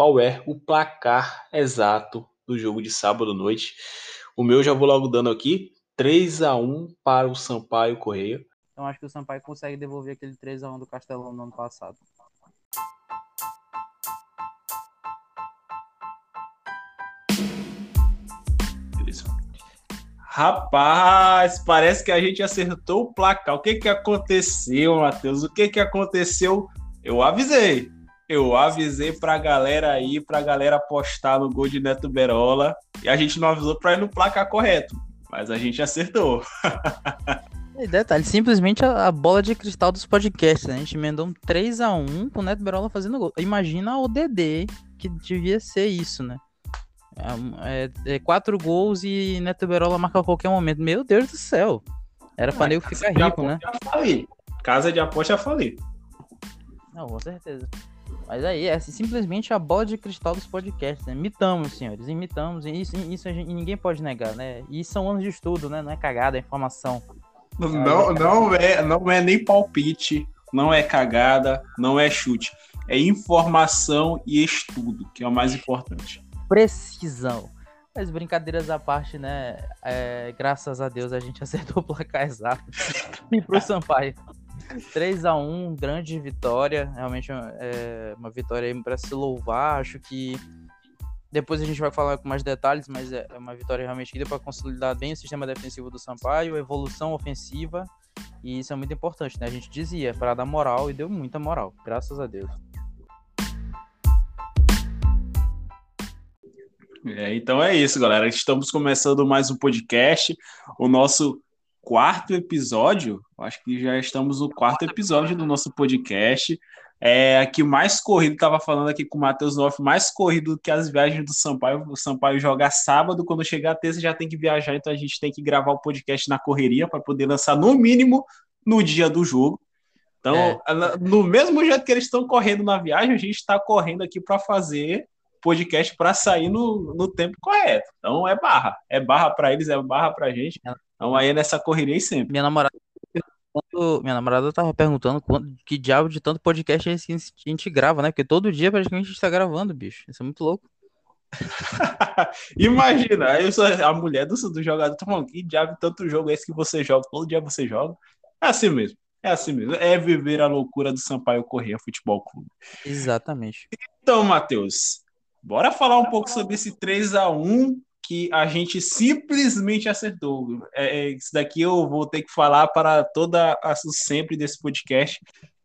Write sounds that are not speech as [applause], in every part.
qual é o placar exato do jogo de sábado à noite. O meu já vou logo dando aqui, 3 a 1 para o Sampaio Correia. Então acho que o Sampaio consegue devolver aquele 3 a 1 do Castelão no ano passado. Rapaz, parece que a gente acertou o placar. O que que aconteceu, Matheus? O que que aconteceu? Eu avisei. Eu avisei pra galera aí, pra galera apostar no gol de Neto Berola. E a gente não avisou pra ir no placar correto. Mas a gente acertou. [laughs] E detalhe, simplesmente a, a, bola de cristal dos podcasts. Né? A gente emendou um 3x1 com o Neto Berola fazendo gol. Imagina o DD, que devia ser isso, né? É, é, é, quatro gols e Neto Berola marca a qualquer momento. Meu Deus do céu. Era pra ah, nego ficar rico, né? Casa de aposta já falei. Não, com certeza. Mas aí, é simplesmente a bola de cristal dos podcasts, né? Imitamos, senhores, imitamos. E isso, isso gente, ninguém pode negar, né? E são anos de estudo, né? Não é cagada, é informação. Não, não, é, não é nem palpite, não é cagada, não é chute. É informação e estudo, que é o mais importante precisão. Mas brincadeiras à parte, né? É, graças a Deus a gente [laughs] acertou o placar exato. e pro [laughs] Sampaio. 3 a 1 grande vitória. Realmente é uma vitória para se louvar. Acho que depois a gente vai falar com mais detalhes, mas é, é uma vitória realmente que deu para consolidar bem o sistema defensivo do Sampaio, evolução ofensiva. E isso é muito importante, né? A gente dizia para dar moral e deu muita moral, graças a Deus. É, então é isso, galera. Estamos começando mais um podcast, o nosso quarto episódio. Acho que já estamos no quarto episódio do nosso podcast. É, aqui mais corrido, estava falando aqui com o Matheus Noff, mais corrido que as viagens do Sampaio. O Sampaio joga sábado, quando chegar a terça já tem que viajar, então a gente tem que gravar o podcast na correria para poder lançar no mínimo no dia do jogo. Então, é. no mesmo jeito que eles estão correndo na viagem, a gente está correndo aqui para fazer podcast para sair no, no tempo correto. Então é barra. É barra para eles, é barra para a gente. Então aí é nessa correria aí sempre. Minha namorada minha namorada tava perguntando quando, que diabo de tanto podcast é esse que a gente grava, né? Porque todo dia praticamente a gente tá gravando, bicho. Isso é muito louco. [laughs] Imagina, aí sou, a mulher do, do jogador tá falando, que diabo de tanto jogo é esse que você joga? Todo dia você joga. É assim mesmo. É assim mesmo. É viver a loucura do Sampaio Correia Futebol Clube. Exatamente. Então, Matheus, Bora falar um pouco sobre esse 3 a 1 que a gente simplesmente acertou. É, é, isso daqui eu vou ter que falar para toda a sempre desse podcast,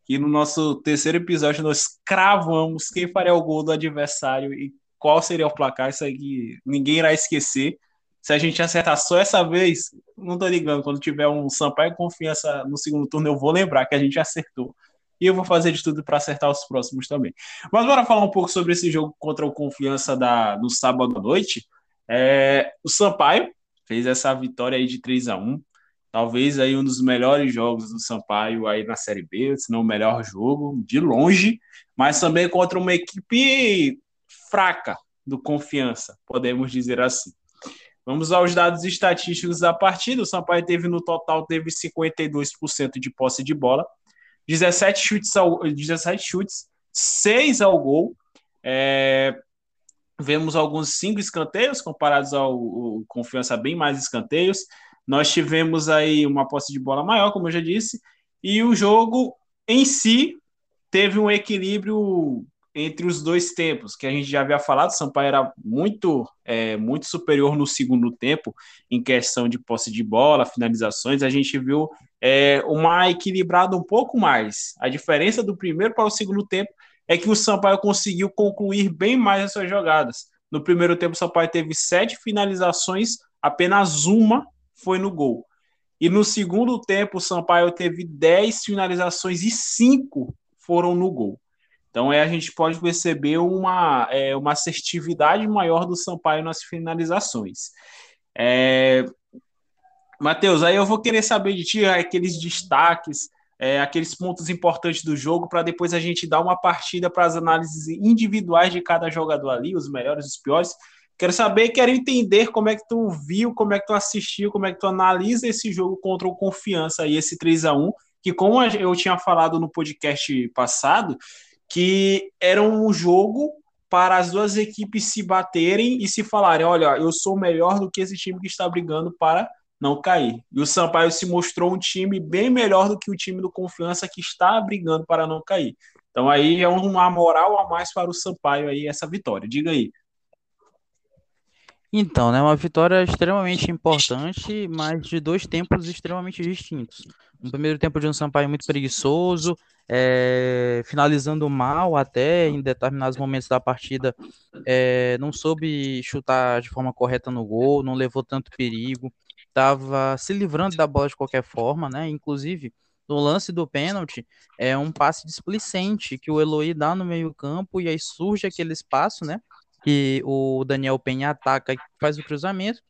que no nosso terceiro episódio nós cravamos quem faria o gol do adversário e qual seria o placar. Isso aí ninguém irá esquecer. Se a gente acertar só essa vez, não tô ligando, quando tiver um Sampaio Confiança no segundo turno, eu vou lembrar que a gente acertou e eu vou fazer de tudo para acertar os próximos também. Mas bora falar um pouco sobre esse jogo contra o Confiança da, no sábado à noite. É, o Sampaio fez essa vitória aí de 3 a 1 talvez aí um dos melhores jogos do Sampaio aí na Série B, se não o melhor jogo, de longe, mas também contra uma equipe fraca do Confiança, podemos dizer assim. Vamos aos dados estatísticos da partida. O Sampaio teve no total teve 52% de posse de bola, 17 chutes, ao, 17 chutes 6 ao gol. É, vemos alguns cinco escanteios comparados ao, ao, Confiança bem mais escanteios. Nós tivemos aí uma posse de bola maior, como eu já disse, e o jogo em si teve um equilíbrio entre os dois tempos, que a gente já havia falado, Sampaio era muito, é, muito superior no segundo tempo em questão de posse de bola, finalizações, a gente viu é, uma equilibrada um pouco mais. A diferença do primeiro para o segundo tempo é que o Sampaio conseguiu concluir bem mais as suas jogadas. No primeiro tempo, o Sampaio teve sete finalizações, apenas uma foi no gol. E no segundo tempo, o Sampaio teve dez finalizações e cinco foram no gol. Então é, a gente pode perceber uma, é, uma assertividade maior do Sampaio nas finalizações. É... Matheus, aí eu vou querer saber de ti aqueles destaques, é, aqueles pontos importantes do jogo, para depois a gente dar uma partida para as análises individuais de cada jogador ali, os melhores, os piores. Quero saber, quero entender como é que tu viu, como é que tu assistiu, como é que tu analisa esse jogo contra o Confiança e esse 3 a 1 que como eu tinha falado no podcast passado, que era um jogo para as duas equipes se baterem e se falarem: olha, eu sou melhor do que esse time que está brigando para não cair. E o Sampaio se mostrou um time bem melhor do que o time do Confiança que está brigando para não cair. Então aí é uma moral a mais para o Sampaio aí essa vitória. Diga aí. Então, né, uma vitória extremamente importante, mas de dois tempos extremamente distintos. No primeiro tempo de um Sampaio muito preguiçoso, é, finalizando mal até em determinados momentos da partida, é, não soube chutar de forma correta no gol, não levou tanto perigo, estava se livrando da bola de qualquer forma, né? Inclusive, no lance do pênalti, é um passe displicente que o Eloy dá no meio-campo e aí surge aquele espaço, né? que o Daniel Penha ataca e faz o cruzamento.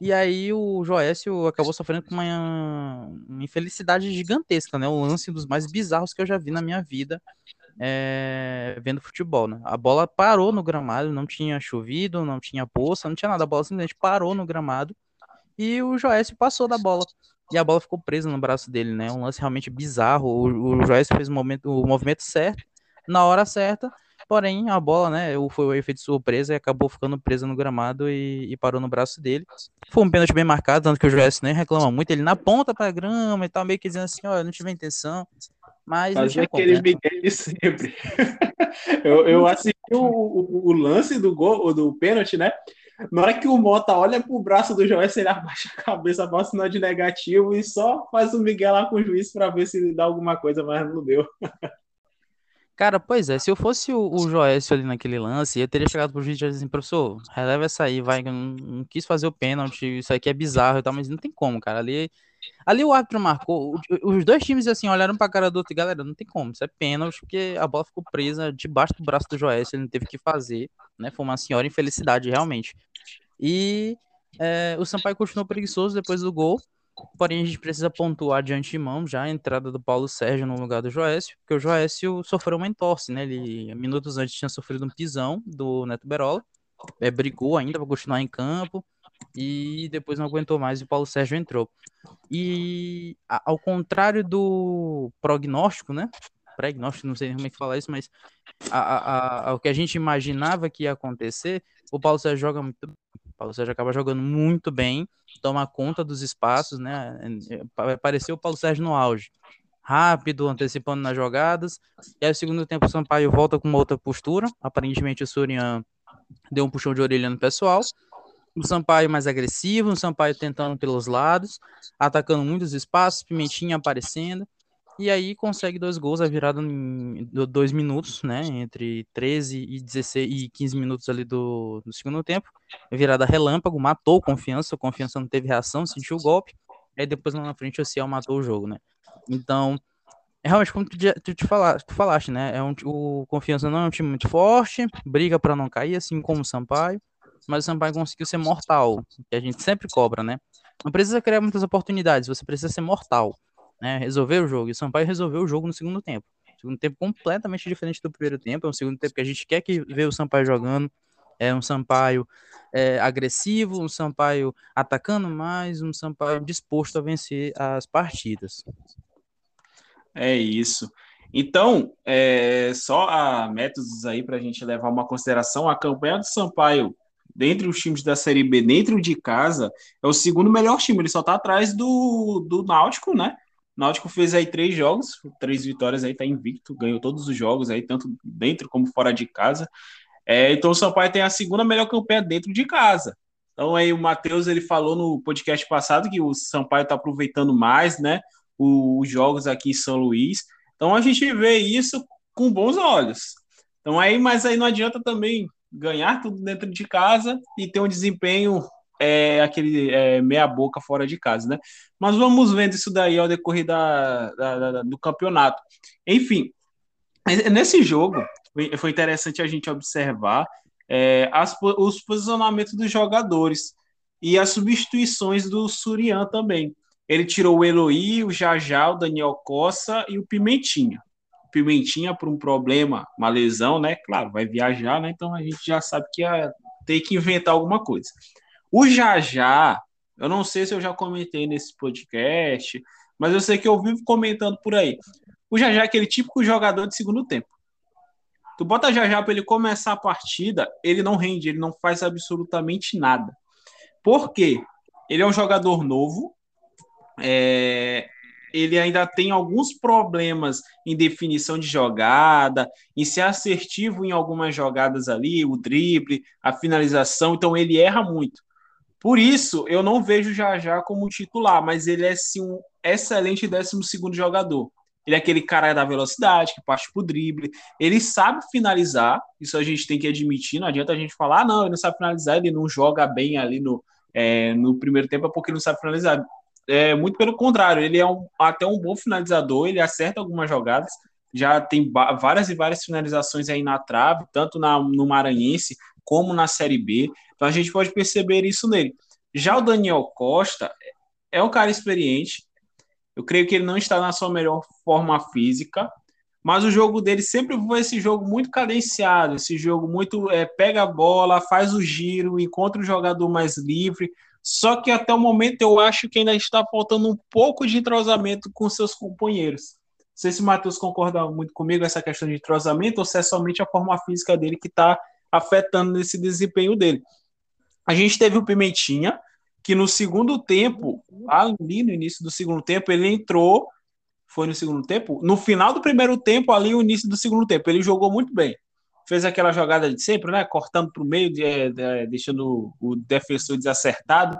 E aí o Joécio acabou sofrendo com uma, uma infelicidade gigantesca, né? Um lance dos mais bizarros que eu já vi na minha vida é, vendo futebol, né? A bola parou no gramado, não tinha chovido, não tinha poça, não tinha nada. A bola simplesmente parou no gramado e o Joécio passou da bola. E a bola ficou presa no braço dele, né? Um lance realmente bizarro. O, o Joécio fez o, momento, o movimento certo, na hora certa, Porém, a bola, né, foi o efeito de surpresa e acabou ficando presa no gramado e, e, parou no braço dele. Foi um pênalti bem marcado, tanto que o Joyce nem reclama muito. Ele na ponta pra grama e tal, meio que dizendo assim: ó, não tive intenção. Mas Mas é aquele né? Miguel de sempre. [laughs] eu, eu assisti o, o, o, lance do gol, do pênalti, né? Na hora que o Mota olha pro braço do Joyce, ele abaixa a cabeça, faz sinal de negativo e só faz o Miguel lá com o juiz para ver se dá alguma coisa, mas não deu. Cara, pois é, se eu fosse o, o Joécio ali naquele lance, eu teria chegado pro juiz e dito assim, professor, releva essa aí, vai, não, não, quis fazer o pênalti, isso aqui é bizarro e tal, mas não tem como, cara, ali, ali o árbitro marcou, os dois times, assim, olharam pra cara do outro galera, não tem como, isso é pênalti, porque a bola ficou presa debaixo do braço do Joécio, ele não teve que fazer, né, foi uma senhora infelicidade, realmente. E é, o Sampaio continuou preguiçoso depois do gol, Porém, a gente precisa pontuar de antemão já a entrada do Paulo Sérgio no lugar do Joécio, porque o Joécio sofreu uma entorse, né? Ele, minutos antes, tinha sofrido um pisão do Neto Berola, é, brigou ainda para continuar em campo, e depois não aguentou mais e o Paulo Sérgio entrou. E ao contrário do prognóstico, né? Prognóstico, não sei como é que fala isso, mas a, a, a, o que a gente imaginava que ia acontecer, o Paulo Sérgio joga muito Paulo Sérgio acaba jogando muito bem, toma conta dos espaços, né? Apareceu o Paulo Sérgio no auge. Rápido, antecipando nas jogadas. E aí, no segundo tempo, o Sampaio volta com uma outra postura. Aparentemente, o Surian deu um puxão de orelha no pessoal. O Sampaio mais agressivo, o Sampaio tentando pelos lados, atacando muitos espaços, Pimentinha aparecendo. E aí consegue dois gols, a virada em dois minutos, né? Entre 13 e 16 e 15 minutos ali do, do segundo tempo. Virada relâmpago, matou o confiança, o confiança não teve reação, sentiu o golpe. Aí depois lá na frente o Ciel matou o jogo, né? Então, é realmente como tu, tu, te falaste, tu falaste, né? É um, o Confiança não é um time muito forte, briga para não cair, assim como o Sampaio, mas o Sampaio conseguiu ser mortal, que a gente sempre cobra, né? Não precisa criar muitas oportunidades, você precisa ser mortal né, resolver o jogo. E o Sampaio resolveu o jogo no segundo tempo. Segundo tempo completamente diferente do primeiro tempo. É um segundo tempo que a gente quer que ver o Sampaio jogando. É um Sampaio é, agressivo, um Sampaio atacando mais, um Sampaio disposto a vencer as partidas. É isso. Então, é, só a métodos aí para a gente levar uma consideração. A campanha do Sampaio, dentre os times da Série B, dentro de casa, é o segundo melhor time. Ele só está atrás do, do Náutico, né? Náutico fez aí três jogos, três vitórias aí, tá invicto, ganhou todos os jogos aí, tanto dentro como fora de casa. É, então o Sampaio tem a segunda melhor campanha dentro de casa. Então aí o Matheus ele falou no podcast passado que o Sampaio está aproveitando mais, né, os jogos aqui em São Luís. Então a gente vê isso com bons olhos. Então aí, mas aí não adianta também ganhar tudo dentro de casa e ter um desempenho é aquele é, meia boca fora de casa, né? Mas vamos vendo isso daí ao decorrer da, da, da, do campeonato. Enfim, nesse jogo foi interessante a gente observar é, as, os posicionamentos dos jogadores e as substituições do Surian também. Ele tirou o Eloy, o Jajá, o Daniel Costa e o Pimentinha. Pimentinha, por um problema, uma lesão, né? Claro, vai viajar, né? Então a gente já sabe que ia ter que inventar alguma coisa. O Jajá, eu não sei se eu já comentei nesse podcast, mas eu sei que eu vivo comentando por aí. O Jajá é aquele típico jogador de segundo tempo. Tu bota já já para ele começar a partida, ele não rende, ele não faz absolutamente nada. Por quê? Ele é um jogador novo, é, ele ainda tem alguns problemas em definição de jogada, em ser assertivo em algumas jogadas ali, o drible, a finalização, então ele erra muito. Por isso, eu não vejo já já como titular, mas ele é sim um excelente 12 jogador. Ele é aquele cara da velocidade, que parte pro drible. Ele sabe finalizar, isso a gente tem que admitir. Não adianta a gente falar, ah, não, ele não sabe finalizar, ele não joga bem ali no, é, no primeiro tempo, é porque ele não sabe finalizar. É muito pelo contrário, ele é um, até um bom finalizador, ele acerta algumas jogadas, já tem várias e várias finalizações aí na trave, tanto na, no Maranhense como na Série B. Então a gente pode perceber isso nele. Já o Daniel Costa é um cara experiente. Eu creio que ele não está na sua melhor forma física, mas o jogo dele sempre foi esse jogo muito cadenciado, esse jogo muito é, pega a bola, faz o giro, encontra o jogador mais livre. Só que até o momento eu acho que ainda está faltando um pouco de entrosamento com seus companheiros. Não sei se o Matheus concorda muito comigo essa questão de entrosamento ou se é somente a forma física dele que está afetando nesse desempenho dele. A gente teve o Pimentinha, que no segundo tempo, ali no início do segundo tempo, ele entrou. Foi no segundo tempo? No final do primeiro tempo, ali, o início do segundo tempo, ele jogou muito bem. Fez aquela jogada de sempre, né? Cortando para o meio, de, de, deixando o defensor desacertado.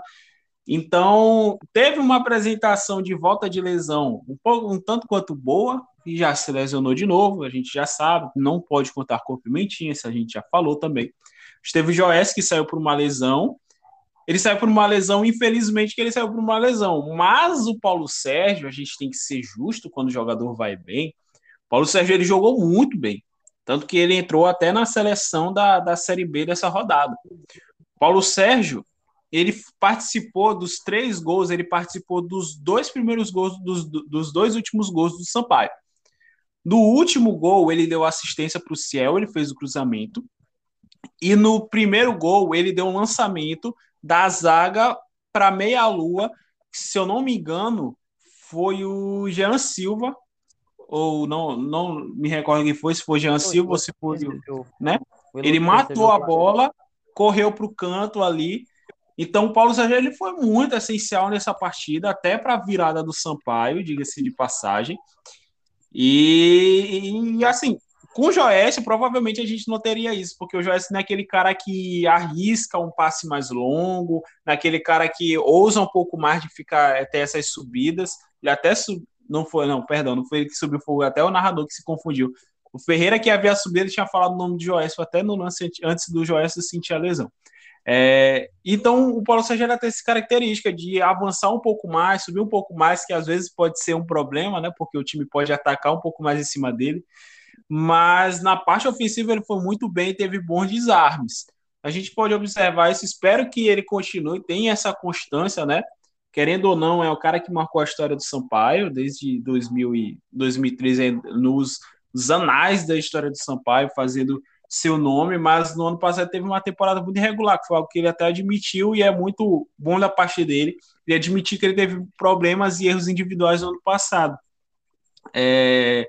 Então, teve uma apresentação de volta de lesão um pouco um tanto quanto boa, e já se lesionou de novo, a gente já sabe, não pode contar com Pimentinha, isso a gente já falou também. Teve o Joés que saiu por uma lesão, ele saiu por uma lesão, infelizmente que ele saiu por uma lesão, mas o Paulo Sérgio, a gente tem que ser justo quando o jogador vai bem, Paulo Sérgio ele jogou muito bem, tanto que ele entrou até na seleção da, da Série B dessa rodada. Paulo Sérgio, ele participou dos três gols, ele participou dos dois primeiros gols, dos, dos dois últimos gols do Sampaio. No último gol, ele deu assistência para o Ciel, ele fez o cruzamento. E no primeiro gol, ele deu um lançamento da zaga para meia-lua. Se eu não me engano, foi o Jean Silva, ou não, não me recordo quem foi, se foi Jean Silva ou se foi. Né? Ele matou a bola, correu para o canto ali. Então, o Paulo Sérgio ele foi muito essencial nessa partida, até para a virada do Sampaio, diga-se de passagem. E, e, assim, com o Joécio, provavelmente a gente não teria isso, porque o Joécio não é aquele cara que arrisca um passe mais longo, naquele é cara que ousa um pouco mais de ficar até essas subidas. Ele até sub... não foi, não, perdão, não foi ele que subiu, foi até o narrador que se confundiu. O Ferreira que havia subido, ele tinha falado o nome de Joécio até no lance antes do Joécio sentir a lesão. É, então, o Paulo Sérgio tem essa característica de avançar um pouco mais, subir um pouco mais, que às vezes pode ser um problema, né? Porque o time pode atacar um pouco mais em cima dele. Mas na parte ofensiva ele foi muito bem, teve bons desarmes. A gente pode observar isso. Espero que ele continue, tenha essa constância, né? Querendo ou não, é o cara que marcou a história do Sampaio desde 2000 e 2013 nos, nos anais da história do Sampaio, fazendo seu nome, mas no ano passado teve uma temporada muito irregular, que foi algo que ele até admitiu e é muito bom da parte dele. Ele admitir que ele teve problemas e erros individuais no ano passado. É,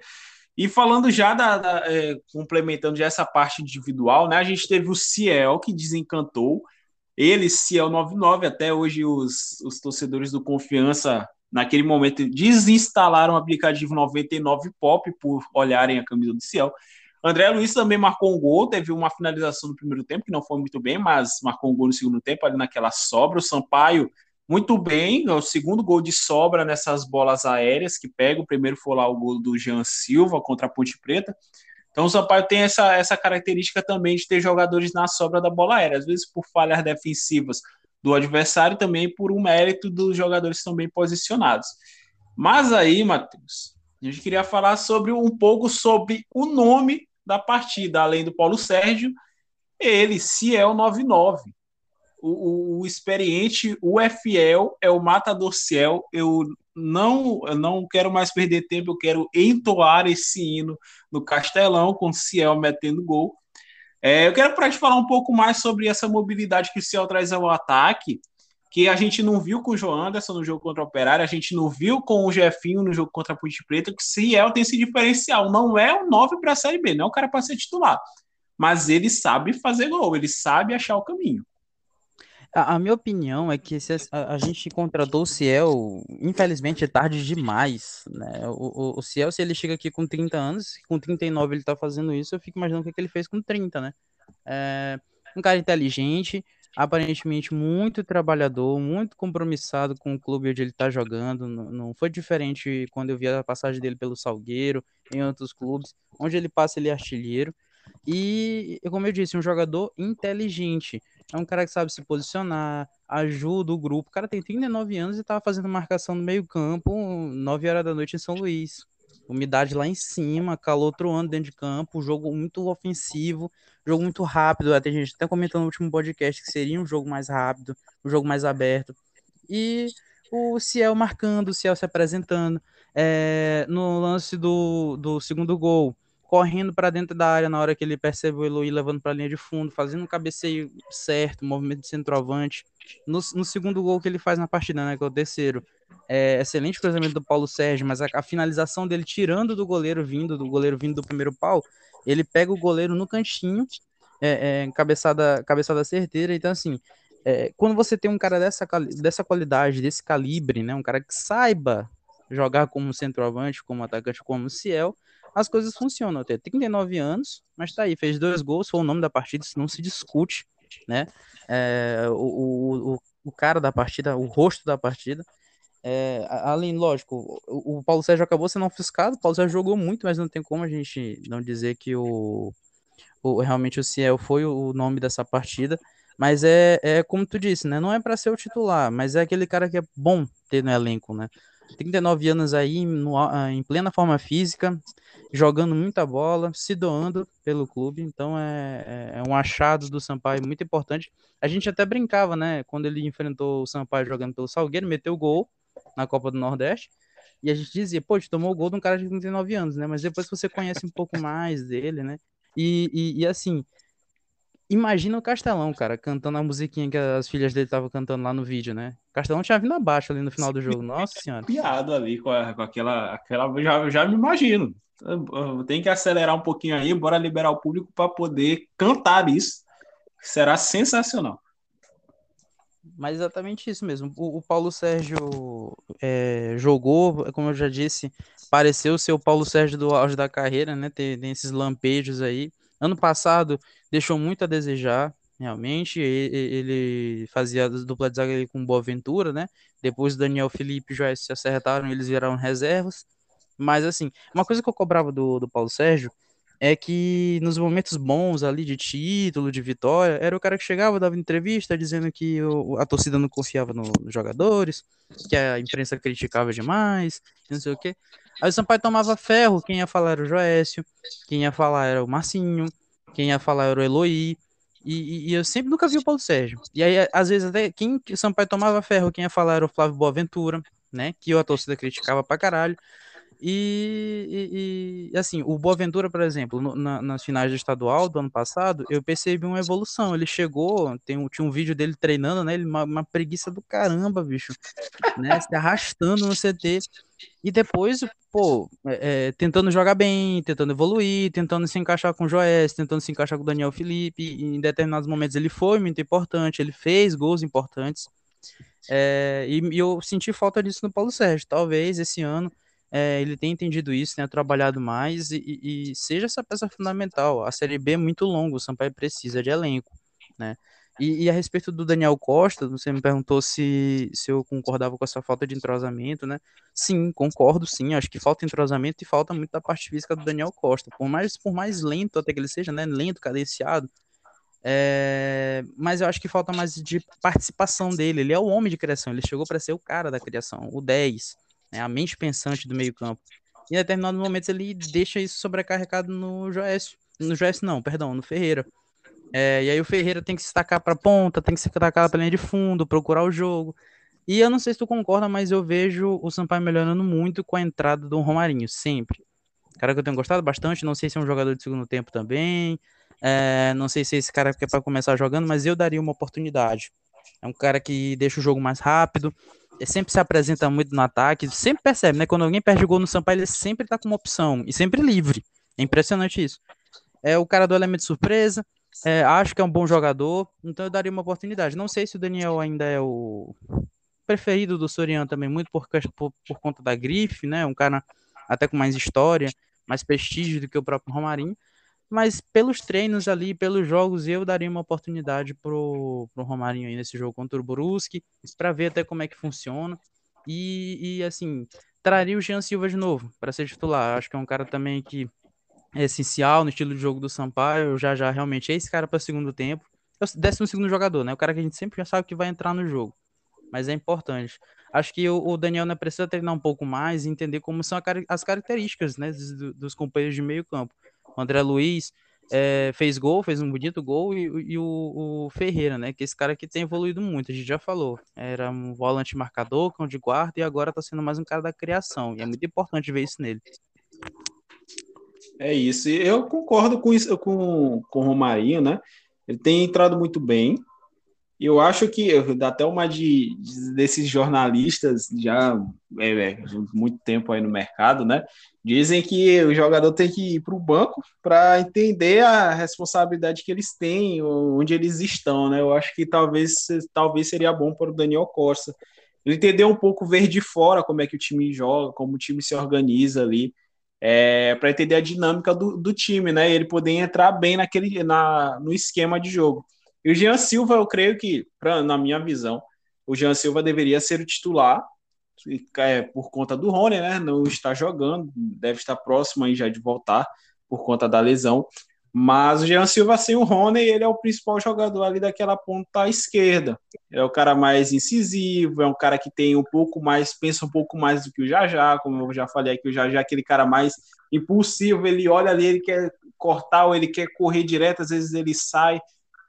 e falando já da, da é, complementando já essa parte individual, né? A gente teve o Ciel que desencantou. Ele, Ciel 99, até hoje os, os torcedores do Confiança naquele momento desinstalaram o aplicativo 99 Pop por olharem a camisa do Ciel. André Luiz também marcou um gol, teve uma finalização no primeiro tempo, que não foi muito bem, mas marcou um gol no segundo tempo, ali naquela sobra. O Sampaio, muito bem, é o segundo gol de sobra nessas bolas aéreas que pega. O primeiro foi lá o gol do Jean Silva contra a Ponte Preta. Então o Sampaio tem essa, essa característica também de ter jogadores na sobra da bola aérea, às vezes por falhas defensivas do adversário, também por um mérito dos jogadores estão bem posicionados. Mas aí, Matheus, a gente queria falar sobre um pouco sobre o nome da partida, além do Paulo Sérgio, ele, Ciel 99. O, o, o experiente, o Fiel, é o matador Ciel. Eu não, eu não quero mais perder tempo, eu quero entoar esse hino no Castelão, com o Ciel metendo gol. É, eu quero para te falar um pouco mais sobre essa mobilidade que o Ciel traz ao ataque. que a gente não viu com o João Anderson no jogo contra o Operário, a gente não viu com o Jefinho no jogo contra a Ponte Preta, que Ciel tem esse diferencial. Não é o 9 para a Série B, não é o cara para ser titular. Mas ele sabe fazer gol, ele sabe achar o caminho. A, a minha opinião é que se a, a, gente contratou o Ciel, infelizmente, é tarde demais. Né? O, o, o, Ciel, se ele chega aqui com 30 anos, com 39 ele tá fazendo isso, eu fico imaginando o que, é que ele fez com 30, né? É, um cara inteligente, aparentemente muito trabalhador, muito compromissado com o clube onde ele está jogando. Não, não, foi diferente quando eu vi a passagem dele pelo Salgueiro, em outros clubes. Onde ele passa, ele é artilheiro. E, como eu disse, um jogador inteligente. É um cara que sabe se posicionar, ajuda o grupo. O cara tem 39 anos e estava fazendo marcação no meio-campo, 9 horas da noite em São Luís. Umidade lá em cima, calor troando dentro de campo, jogo muito ofensivo, jogo muito rápido. A gente até comentou no último podcast que seria um jogo mais rápido, um jogo mais aberto. E o Ciel marcando, o Ciel se apresentando. É, no lance do, do segundo gol, correndo para dentro da área na hora que ele percebe o Eloy levando para a linha de fundo, fazendo um cabeceio certo, movimento de centroavante. No, no, segundo gol que ele faz na partida, né, que é o terceiro, é, excelente cruzamento do Paulo Sérgio, mas a, a, finalização dele tirando do goleiro vindo, do goleiro vindo do primeiro pau, ele pega o goleiro no cantinho, é, é, cabeçada, cabeçada certeira, então assim, é, quando você tem um cara dessa, dessa qualidade, desse calibre, né, um cara que saiba jogar como centroavante, como atacante, como Ciel, as coisas funcionam. Até 39 anos, mas tá aí, fez dois gols, foi o nome da partida, isso não se discute, né? É, o, o, o cara da partida, o rosto da partida. É, além, lógico, o, o, Paulo Sérgio acabou sendo ofuscado, o Paulo Sérgio jogou muito, mas não tem como a gente não dizer que o, o realmente o Ciel foi o nome dessa partida. Mas é, é como tu disse, né? Não é para ser o titular, mas é aquele cara que é bom ter no elenco, né? 39 anos aí, no, em plena forma física, jogando muita bola, se doando pelo clube. Então é, é, é, um achado do Sampaio muito importante. A gente até brincava, né? Quando ele enfrentou o Sampaio jogando pelo Salgueiro, meteu gol na Copa do Nordeste. E a gente dizia, pô, tomou o gol de um cara de 39 anos, né? Mas depois você conhece um pouco mais dele, né? E, e, e assim, Imagina o Castelão, cara, cantando a musiquinha que as filhas dele estavam cantando lá no vídeo, né? O Castelão tinha vindo abaixo ali no final do jogo, nossa senhora. Piada ali com, a, com aquela, aquela já, já me imagino. Tem que acelerar um pouquinho aí, bora liberar o público para poder cantar isso. Será sensacional. Mas exatamente isso mesmo. O, o Paulo Sérgio é, jogou, como eu já disse, pareceu ser o Paulo Sérgio do auge da carreira, né? Tem, tem esses lampejos aí. Ano passado deixou muito a desejar, realmente. Ele fazia dupla de zaga com Boaventura, né? Depois Daniel Felipe e se acertaram, eles viraram reservas. Mas, assim, uma coisa que eu cobrava do, do Paulo Sérgio é que nos momentos bons ali de título, de vitória, era o cara que chegava, dava entrevista dizendo que o, a torcida não confiava no, nos jogadores, que a imprensa criticava demais, não sei o quê. Aí o Sampaio tomava ferro, quem ia falar era o Joécio, quem ia falar era o Marcinho, quem ia falar era o Eloy. E, e, eu sempre nunca vi o Paulo Sérgio. E aí, às vezes, até quem o Sampaio tomava ferro, quem ia falar era o Flávio Boaventura, né? Que a torcida criticava pra caralho. E, e, e assim, o Boaventura, por exemplo, no, na, nas finais do estadual do ano passado, eu percebi uma evolução. Ele chegou, tem um, tinha um vídeo dele treinando, né? Ele, uma, uma preguiça do caramba, bicho, né? Se arrastando no CT. E depois, pô, é, é, tentando jogar bem, tentando evoluir, tentando se encaixar com o Joés, tentando se encaixar com o Daniel Felipe. Em determinados momentos ele foi muito importante, ele fez gols importantes. É, e, e, eu senti falta disso no Paulo Sérgio. Talvez esse ano é, ele tenha entendido isso, tenha trabalhado mais e, e, seja essa peça fundamental. A Série B é muito longa, o Sampaio precisa de elenco, né? E, e, a respeito do Daniel Costa, você me perguntou se, se eu concordava com essa falta de entrosamento, né? Sim, concordo, sim. Acho que falta entrosamento e falta muito da parte física do Daniel Costa. Por mais, por mais lento até que ele seja, né? Lento, cadenciado. É... Mas eu acho que falta mais de participação dele. Ele é o homem de criação. Ele chegou para ser o cara da criação, o 10, né? a mente pensante do meio-campo. Em determinados momentos ele deixa isso sobrecarregado no Joécio. No Joécio, não, perdão, no Ferreira. É, e aí o Ferreira tem que se tacar para ponta, tem que se tacar para linha de fundo, procurar o jogo. E eu não sei se tu concorda, mas eu vejo o Sampaio melhorando muito com a entrada do Romarinho, sempre. Cara que eu tenho gostado bastante, não sei se é um jogador de segundo tempo também. É, não sei se esse cara é para começar jogando, mas eu daria uma oportunidade. É um cara que deixa o jogo mais rápido, sempre se apresenta muito no ataque, sempre percebe, né? Quando alguém perde gol no Sampaio, ele sempre tá com uma opção e sempre livre. É impressionante isso. É o cara do elemento surpresa, é, acho que é um bom jogador, então eu daria uma oportunidade. Não sei se o Daniel ainda é o preferido do Soriano também, muito por, por, por conta da grife, né? Um cara até com mais história, mais prestígio do que o próprio Romarinho. Mas pelos treinos ali, pelos jogos, eu daria uma oportunidade pro, pro Romarinho aí nesse jogo contra o Brusque, para ver até como é que funciona. E, e assim, traria o Jean Silva de novo para ser titular. Acho que é um cara também que é essencial no estilo de jogo do Sampaio. Já já realmente é esse cara para segundo tempo. É o décimo segundo jogador, né? O cara que a gente sempre já sabe que vai entrar no jogo. Mas é importante. Acho que o, Daniel né, precisa treinar um pouco mais e entender como são as características né, dos, dos companheiros de meio campo. O André Luiz é, fez gol, fez um bonito gol, e, e o, o, Ferreira, né? Que esse cara que tem evoluído muito, a gente já falou. Era um volante marcador, cão de guarda, e agora tá sendo mais um cara da criação. E é muito importante ver isso nele. É isso. Eu concordo com isso com, com o Romarinho, né? Ele tem entrado muito bem eu acho que dá até uma de, de desses jornalistas já é, é, muito tempo aí no mercado, né? Dizem que o jogador tem que ir para o banco para entender a responsabilidade que eles têm, onde eles estão, né? Eu acho que talvez, talvez seria bom para o Daniel Costa entender um pouco ver de fora como é que o time joga, como o time se organiza ali, é, para entender a dinâmica do, do time, né? Ele poder entrar bem naquele na, no esquema de jogo. E o Jean Silva, eu creio que, pra, na minha visão, o Jean Silva deveria ser o titular, é, por conta do Rony, né? Não está jogando, deve estar próximo aí já de voltar por conta da lesão. Mas o Jean Silva sem o Rony, ele é o principal jogador ali daquela ponta esquerda. É o cara mais incisivo, é um cara que tem um pouco mais, pensa um pouco mais do que o Jajá, como eu já falei aqui, o Jajá é aquele cara mais impulsivo, ele olha ali, ele quer cortar ou ele quer correr direto, às vezes ele sai.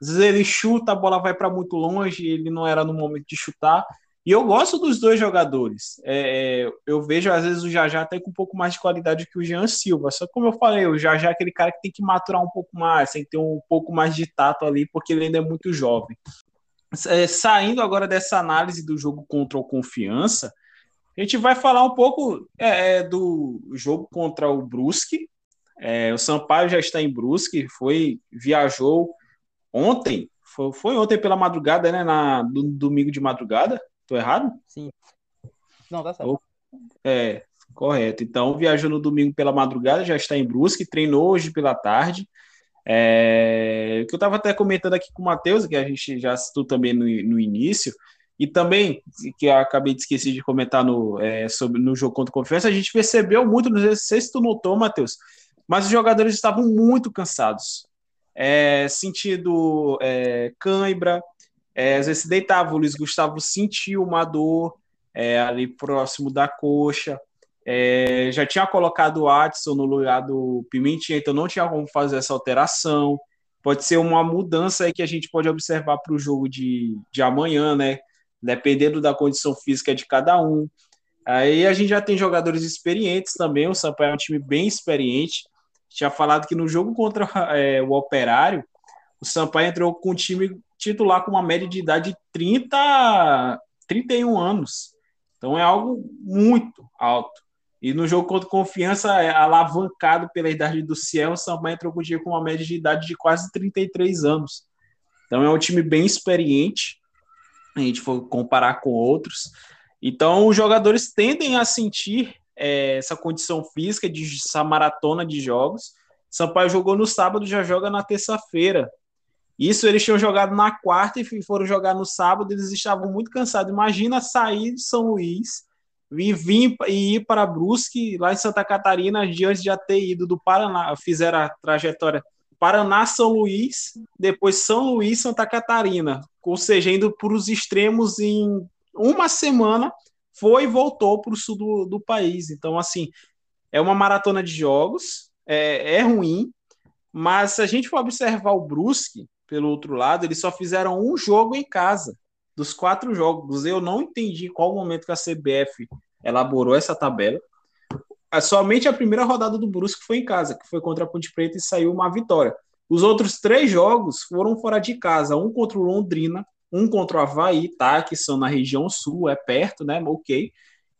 Às vezes ele chuta, a bola vai para muito longe, ele não era no momento de chutar. E eu gosto dos dois jogadores. É, é, eu vejo, às vezes, o Jajá até com um pouco mais de qualidade que o Jean Silva. Só que, como eu falei, o Jajá é aquele cara que tem que maturar um pouco mais, tem que ter um pouco mais de tato ali, porque ele ainda é muito jovem. É, saindo agora dessa análise do jogo contra o Confiança, a gente vai falar um pouco é, é do jogo contra o Brusque. É, o Sampaio já está em Brusque, foi viajou ontem, foi, foi, ontem pela madrugada, né? Na, do, domingo de madrugada. Tô errado? Sim. Não, tá certo. É, correto. Então, viajou no domingo pela madrugada, já está em Brusque, treinou hoje pela tarde. É, que eu estava até comentando aqui com o Matheus, que a gente já citou também no, no início, e também, que eu acabei de esquecer de comentar no, é, sobre, no jogo contra o Confiança, a gente percebeu muito, não sei se tu notou, Matheus, mas os jogadores estavam muito cansados é, sentido é, cãibra, é, às vezes se deitava, o Luiz Gustavo sentiu uma dor é, ali próximo da coxa, é, já tinha colocado o Adson no lugar do Pimentinha, então não tinha como fazer essa alteração, pode ser uma mudança aí que a gente pode observar para o jogo de, de amanhã, né, dependendo da condição física de cada um, Aí a gente já tem jogadores experientes também. O Sampaio é um time bem experiente tinha falado que no jogo contra [laughs] é, o Operário, o Sampaio entrou com o time titular com uma média de idade de 30, 31 anos. Então é algo muito alto. E no jogo contra Confiança, é alavancado pela idade do Ciel, o Sampaio entrou com o time com uma média de idade de quase 33 anos. Então é um time bem experiente, a gente for comparar com outros. Então os jogadores tendem a sentir é, essa condição física de essa maratona de jogos. Sampaio jogou no sábado, já joga na terça-feira. Isso eles tinham jogado na quarta e foram jogar no sábado, eles estavam muito cansados. Imagina sair de São Luís e vir e ir para Brusque, lá em Santa Catarina, diante de já ter ido do Paraná, fizeram a trajetória Paraná, São Luís, depois São Luís, Santa Catarina, ou seja, indo para os extremos em uma semana foi e voltou para o sul do, do país. Então, assim, é uma maratona de jogos, é, é ruim, mas se a gente for observar o Brusque, pelo outro lado, eles só fizeram um jogo em casa. Dos quatro jogos, eu não entendi qual momento que a CBF elaborou essa tabela. É, somente a primeira rodada do Brusque foi em casa, que foi contra a Ponte Preta e saiu uma vitória. Os outros três jogos foram fora de casa, um contra o Londrina, Um contra o Havaí, tá? Que são na região sul, é perto, né? Ok.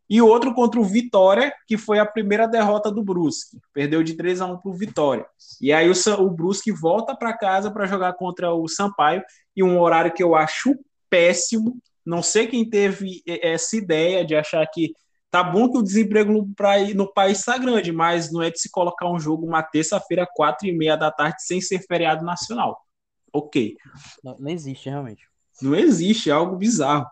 E outro contra o Vitória, que foi a primeira derrota do Brusque. Perdeu de 3 a 1 para o Vitória. E aí o, o Brusque volta para casa para jogar contra o Sampaio, e um horário que eu acho péssimo. Não sei quem teve essa ideia de achar que tá bom que o desemprego no, no país está grande, mas não é de se colocar um jogo uma terça-feira, quatro e meia da tarde, sem ser feriado nacional. Ok. Não, não existe, realmente. Não existe, é algo bizarro.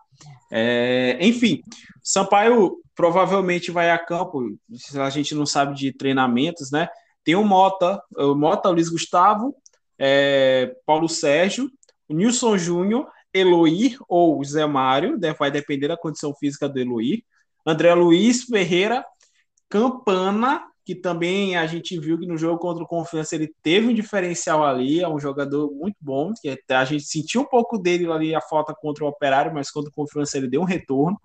É, enfim, Sampaio provavelmente vai a campo, a gente não sabe de treinamentos, né? Tem o Mota, o Mota, o Luiz Gustavo, é, Paulo Sérgio, o Nilson Júnior, Eloir ou Zé Mário, né? vai depender da condição física do Eloir, André Luiz Ferreira, Campana, que também a gente viu que no jogo contra o Confiança ele teve um diferencial ali, é um jogador muito bom, que a gente sentiu um pouco dele ali a falta contra o Operário, mas contra o Confiança ele deu um retorno.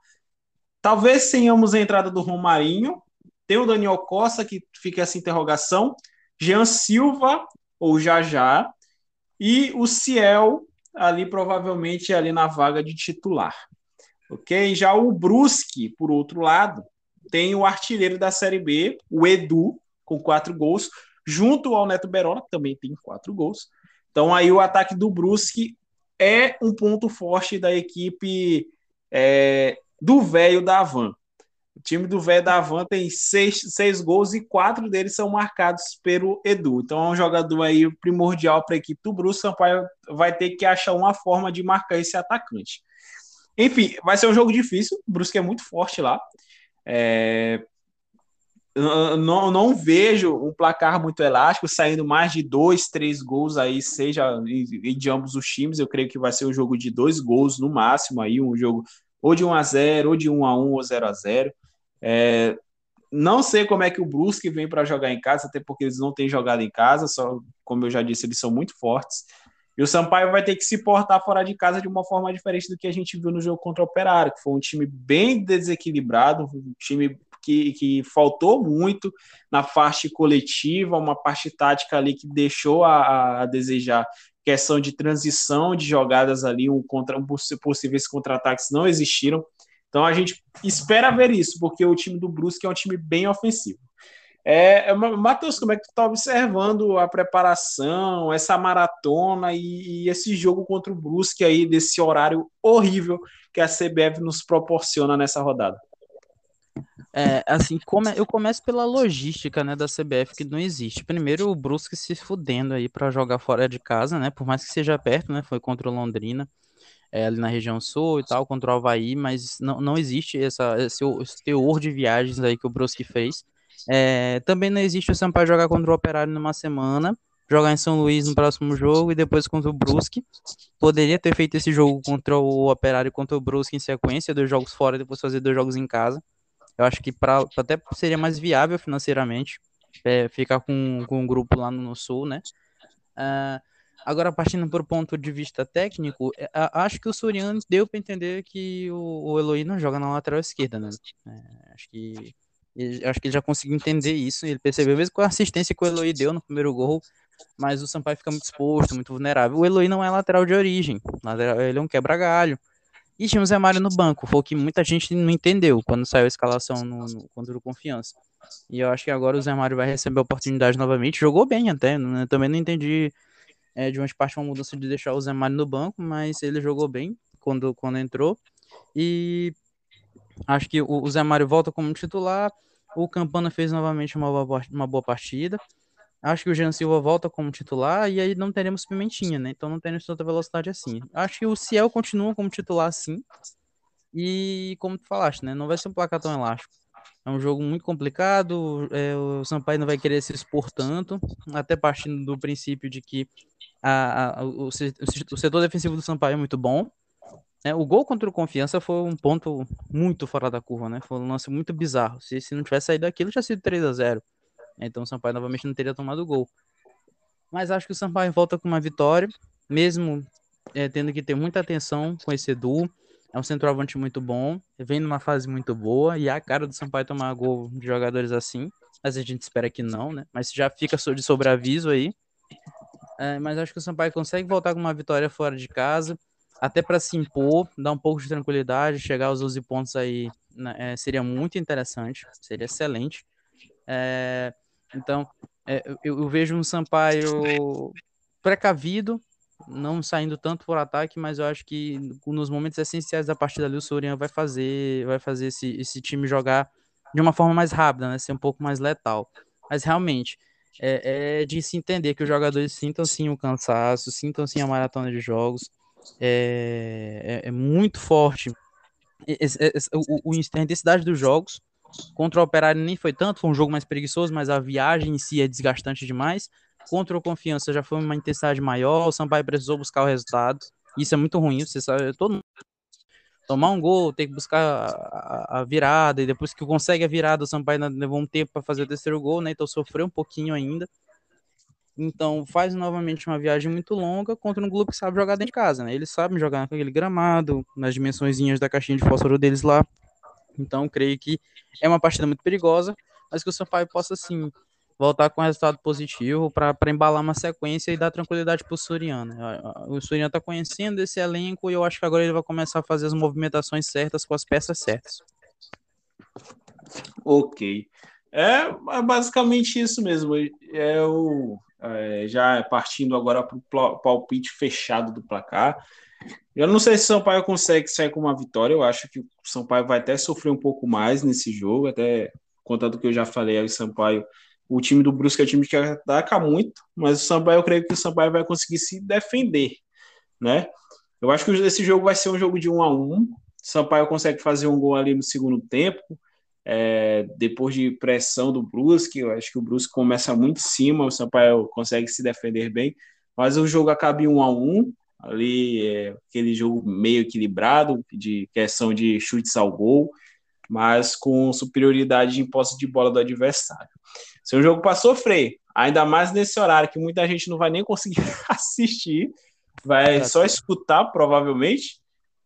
Talvez tenhamos a entrada do Romarinho, tem o Daniel Costa, que fica essa interrogação, Jean Silva, ou Jajá, e o Ciel, ali provavelmente ali na vaga de titular. Ok? Já o Brusque, por outro lado, tem o artilheiro da Série B, o Edu, com quatro gols, junto ao Neto Berola, que também tem quatro gols. Então aí o ataque do Brusque é um ponto forte da equipe é, do velho da Havan. O time do velho da Havan tem seis, seis gols e quatro deles são marcados pelo Edu. Então é um jogador aí primordial para a equipe do Brusque. Sampaio vai ter que achar uma forma de marcar esse atacante. Enfim, vai ser um jogo difícil. O Brusque é muito forte lá. É... Não, não vejo um placar muito elástico, saindo mais de dois, três gols aí, seja de ambos os times. Eu creio que vai ser um jogo de dois gols no máximo aí, um jogo ou de 1 a 0 ou de 1 a 1 ou 0 a 0 é, Não sei como é que o Brusque vem para jogar em casa, até porque eles não têm jogado em casa, só como eu já disse, eles são muito fortes. E o Sampaio vai ter que se portar fora de casa de uma forma diferente do que a gente viu no jogo contra o Operário, que foi um time bem desequilibrado, um time que, que faltou muito na parte coletiva, uma parte tática ali que deixou a, a desejar questão de transição de jogadas ali, um contra, um possíveis contra-ataques não existiram. Então a gente espera ver isso, porque o time do Brusque é um time bem ofensivo. É, é Matheus, como é que tu está observando a preparação, essa maratona e, e, esse jogo contra o Brusque aí, desse horário horrível que a CBF nos proporciona nessa rodada? É, assim, come, eu começo pela logística, né, da CBF que não existe. Primeiro, o Brusque se fudendo aí para jogar fora de casa, né, por mais que seja perto, né, foi contra o Londrina, é, ali na região sul e tal, contra o Havaí, mas não, não existe essa, esse, esse teor de viagens aí que o Brusque fez. É, também não existe o Sampaio jogar contra o Operário numa semana, jogar em São Luís no próximo jogo e depois contra o Brusque. Poderia ter feito esse jogo contra o Operário e contra o Brusque em sequência, dois jogos fora e depois fazer dois jogos em casa. Eu acho que pra, até seria mais viável financeiramente é, ficar com, com um grupo lá no sul, né? Uh, agora, partindo por ponto de vista técnico, é, acho que o Soriano deu para entender que o, o Eloy não joga na lateral esquerda, né? É, acho que acho que ele já conseguiu entender isso. Ele percebeu, mesmo com a assistência que o Eloy deu no primeiro gol, mas o Sampaio fica muito exposto, muito vulnerável. O Eloy não é lateral de origem, ele é um quebra-galho. E tinha o Zé Mário no banco, foi o que muita gente não entendeu quando saiu a escalação no, no, contra o Confiança. E eu acho que agora o Zé Mário vai receber a oportunidade novamente. Jogou bem até, né? também não entendi é, de onde parte uma mudança de deixar o Zé Mário no banco, mas ele jogou bem quando, quando entrou. E acho que o, o Zé Mário volta como titular. O Campana fez novamente uma boa, uma boa partida. Acho que o Jean Silva volta como titular e aí não teremos Pimentinha, né? Então não teremos tanta velocidade assim. Acho que o Ciel continua como titular sim. E como tu falaste, né? Não vai ser um placar tão elástico. É um jogo muito complicado. É, o Sampaio não vai querer se expor tanto, até partindo do princípio de que a, a, o, o, setor defensivo do Sampaio é muito bom. Né? O gol contra o Confiança foi um ponto muito fora da curva, né? Foi um lance muito bizarro. Se, se não tivesse saído daquilo, tinha sido 3 a 0 então o Sampaio novamente não teria tomado gol. Mas acho que o Sampaio volta com uma vitória, mesmo é, tendo que ter muita atenção com esse Edu. É um centroavante muito bom, vem numa fase muito boa, e é a cara do Sampaio tomar gol de jogadores assim. Mas a gente espera que não, né? Mas já fica de sobreaviso aí. É, mas acho que o Sampaio consegue voltar com uma vitória fora de casa. Até para se impor, dar um pouco de tranquilidade, chegar aos 12 pontos aí né, é, seria muito interessante, seria excelente. É, então, é, eu, eu, vejo um Sampaio precavido, não saindo tanto por ataque, mas eu acho que nos momentos essenciais da partida ali o Sorian vai fazer, vai fazer esse, esse time jogar de uma forma mais rápida, né, ser um pouco mais letal. Mas realmente é, é de se entender que os jogadores sintam sim o cansaço, sintam sim a maratona de jogos. É, é, é muito forte o, o, a intensidade dos jogos. Contra o Operário nem foi tanto, foi um jogo mais preguiçoso, mas a viagem em si é desgastante demais. Contra o Confiança já foi uma intensidade maior, o Sampaio precisou buscar o resultado. Isso é muito ruim, você sabe, todo tomar um gol, ter que buscar a, a, virada, e depois que consegue a virada, o Sampaio levou um tempo para fazer o terceiro gol, né? Então sofreu um pouquinho ainda. Então faz novamente uma viagem muito longa contra um clube que sabe jogar dentro de casa, né? Eles sabem jogar naquele gramado, nas dimensõezinhas da caixinha de fósforo deles lá. Então creio que é uma partida muito perigosa, mas que o Sampaio possa sim voltar com resultado positivo para embalar uma sequência e dar tranquilidade para o Suriano. O Suriano está conhecendo esse elenco e eu acho que agora ele vai começar a fazer as movimentações certas com as peças certas. Ok. É, é basicamente isso mesmo. É o, já partindo agora para o palpite fechado do placar. Eu não sei se o Sampaio consegue sair com uma vitória. Eu acho que o Sampaio vai até sofrer um pouco mais nesse jogo, até conta do que eu já falei, o Sampaio o time do Brusque é um time que ataca muito, mas o Sampaio, eu creio que o Sampaio vai conseguir se defender, né? Eu acho que esse jogo vai ser um jogo de um a um. Sampaio consegue fazer um gol ali no segundo tempo, é, depois de pressão do Brusque. Eu acho que o Brusque começa muito em cima, o Sampaio consegue se defender bem, mas o jogo acaba em um a um. Ali, é, aquele jogo meio equilibrado, de questão de chutes ao gol, mas com superioridade em posse de bola do adversário. Ser um jogo para sofrer, ainda mais nesse horário que muita gente não vai nem conseguir [laughs] assistir, vai só escutar provavelmente.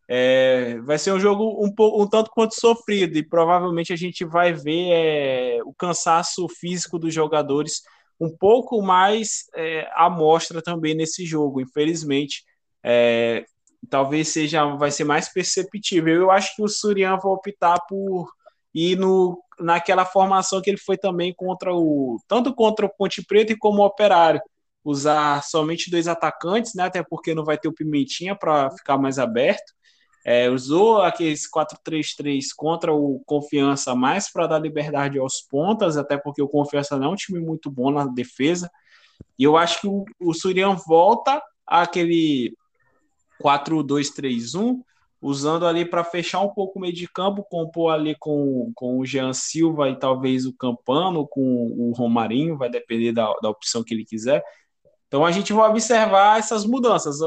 É, vai ser um jogo um, pouco, um tanto quanto sofrido e provavelmente a gente vai ver é, o cansaço físico dos jogadores um pouco mais é, à mostra também nesse jogo, infelizmente. É, talvez seja vai ser mais perceptível. Eu acho que o Surian vai optar por ir no naquela formação que ele foi também contra o tanto contra o Ponte Preta e como o Operário, usar somente dois atacantes, né? Até porque não vai ter o Pimentinha para ficar mais aberto. É, usou aqueles 4-3-3 contra o Confiança mais para dar liberdade aos pontas, até porque o Confiança não é um time muito bom na defesa. E eu acho que o, o Surian volta àquele 4-2-3-1, usando ali para fechar um pouco o meio de campo, compor ali com, com o Jean Silva e talvez o Campano, com o Romarinho, vai depender da, da opção que ele quiser. Então a gente vai observar essas mudanças.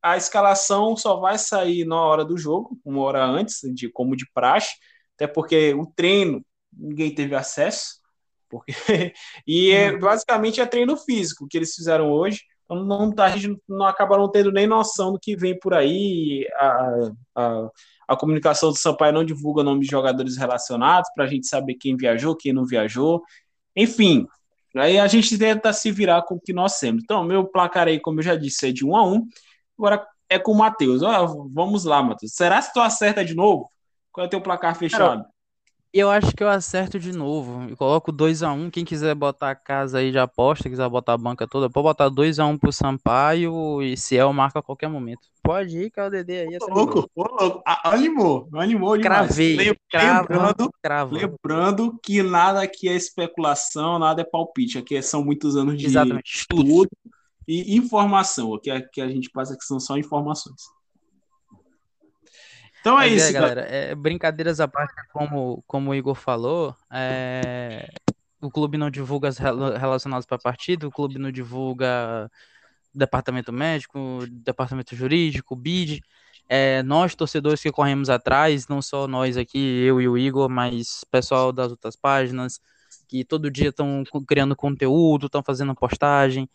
A escalação só vai sair na hora do jogo, uma hora antes, de como de praxe, até porque o treino ninguém teve acesso, porque [laughs] e é, basicamente é treino físico que eles fizeram hoje. Então, não, a gente não acaba não tendo nem noção do que vem por aí. A, a, a comunicação do Sampaio não divulga nomes de jogadores relacionados para a gente saber quem viajou, quem não viajou. Enfim, aí a gente tenta se virar com o que nós temos. Então, meu placar aí, como eu já disse, é de 1 a 1 Agora é com o Matheus. vamos lá, Matheus. Será que tu acerta de novo? Qual é o teu placar fechado? Eu acho que eu acerto de novo. Eu coloco 2x1. Um. Quem quiser botar a casa aí de aposta, quiser botar a banca toda, pode botar 2x1 um pro Sampaio e Ciel marca a qualquer momento. Pode ir, que é o DD aí. Ô, louco, ô, louco. Animou, animou demais. Cravei. Lembrando, cravo. lembrando que nada aqui é especulação, nada é palpite. Aqui são muitos anos de Exatamente. estudo e informação. Aqui, aqui a gente passa que são só informações. Então é Mas isso, é, galera. É, brincadeiras à parte, como, como o Igor falou, é, o clube não divulga as relacionadas para a partida, o clube não divulga departamento médico, departamento jurídico, BID. É, nós, torcedores que corremos atrás, não só nós aqui, eu e o Igor, mas pessoal das outras páginas, que todo dia estão criando conteúdo, estão fazendo postagem,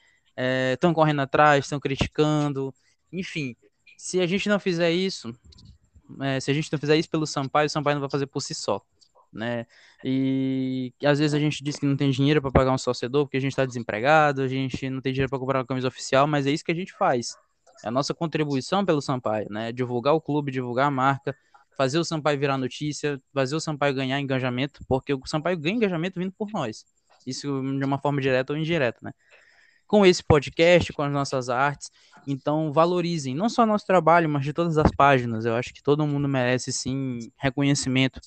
estão é, correndo atrás, estão criticando, enfim. Se a gente não fizer isso, é, se a gente não fizer isso pelo Sampaio, o Sampaio não vai fazer por si só. Né? E às vezes a gente diz que não tem dinheiro para pagar um sócio porque a gente está desempregado, a gente não tem dinheiro para comprar uma camisa oficial, mas é isso que a gente faz. É a nossa contribuição pelo Sampaio, né? Divulgar o clube, divulgar a marca, fazer o Sampaio virar notícia, fazer o Sampaio ganhar engajamento, porque o Sampaio ganha engajamento vindo por nós. Isso de uma forma direta ou indireta, né? Com esse podcast, com as nossas artes. Então, valorizem não só nosso trabalho, mas de todas as páginas. Eu acho que todo mundo merece, sim, reconhecimento.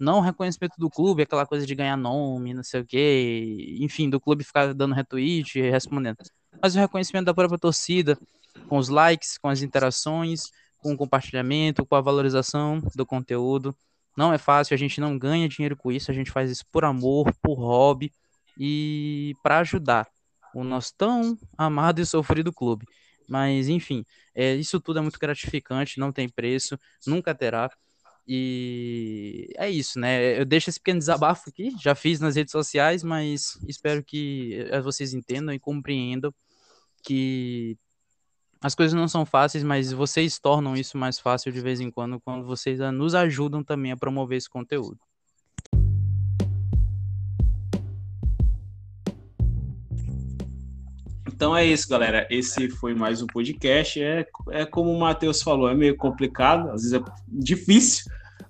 Não reconhecimento do clube, aquela coisa de ganhar nome, não sei o quê. Enfim, do clube ficar dando retweet e respondendo. Mas o reconhecimento da própria torcida, com os likes, com as interações, com o compartilhamento, com a valorização do conteúdo. Não é fácil, a gente não ganha dinheiro com isso, a gente faz isso por amor, por hobby e para ajudar o nosso tão amado e sofrido clube. Mas, enfim, é, isso tudo é muito gratificante, não tem preço, nunca terá. E é isso, né? Eu deixo esse pequeno desabafo aqui, já fiz nas redes sociais, mas espero que eh, vocês entendam e compreendam que as coisas não são fáceis, mas vocês tornam isso mais fácil de vez em quando, quando vocês nos ajudam também a promover esse conteúdo. Então é isso, galera. Esse foi mais um podcast. É, é como o Matheus falou, é meio complicado, às vezes é difícil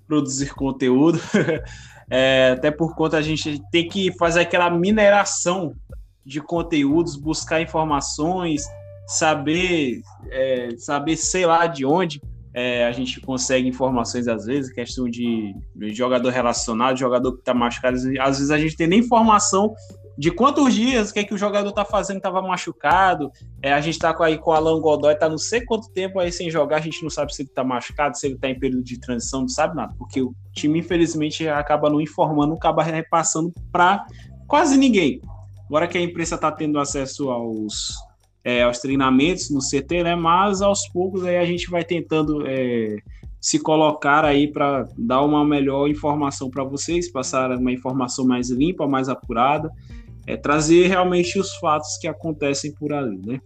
produzir conteúdo. [laughs] é, até por conta a gente tem que fazer aquela mineração de conteúdos, buscar informações, saber, é, saber sei lá de onde é, a gente consegue informações às vezes, questão de, jogador relacionado, jogador que está machucado, às vezes a gente tem nem informação de quantos dias, o que, é que o jogador está fazendo, estava machucado, é, a gente está aí com o Alan Godoy, tá não sei quanto tempo aí sem jogar, a gente não sabe se ele está machucado, se ele está em período de transição, não sabe nada, porque o time, infelizmente, acaba não informando, acaba repassando para quase ninguém. Agora que a imprensa está tendo acesso aos, é, aos treinamentos no CT, né? Mas aos poucos aí a gente vai tentando é, se colocar aí para dar uma melhor informação para vocês, passar uma informação mais limpa, mais apurada, é, trazer realmente os fatos que acontecem por ali, né?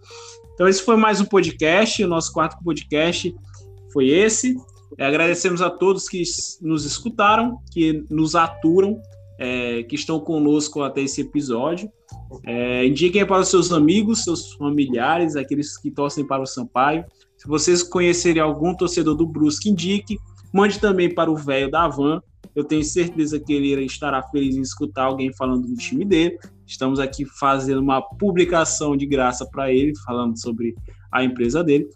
Então esse foi mais um podcast, o nosso quarto podcast foi esse. É, agradecemos a todos que nos escutaram, que nos aturam, é, que estão conosco até esse episódio. É, indiquem para os seus amigos, seus familiares, aqueles que torcem para o Sampaio. Se vocês conhecerem algum torcedor do Brusque, indique. Mande também para o velho da Van. Eu tenho certeza que ele estará feliz em escutar alguém falando do time dele. Estamos aqui fazendo uma publicação de graça para ele, falando sobre a empresa dele.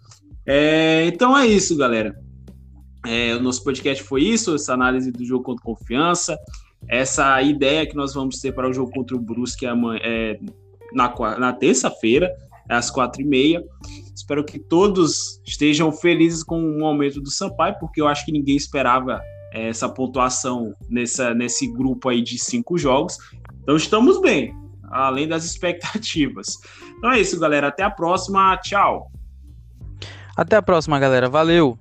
É, então é isso, galera. É, o nosso podcast foi isso, essa análise do jogo contra confiança essa ideia que nós vamos ter para o jogo contra o Brusque amanhã, é, na, na terça-feira, às quatro e meia. Espero que todos estejam felizes com o momento do Sampaio, porque eu acho que ninguém esperava é, essa pontuação nessa, nesse grupo aí de cinco jogos. Então estamos bem, além das [laughs] expectativas. Então é isso, galera. Até a próxima. Tchau. Até a próxima, galera. Valeu.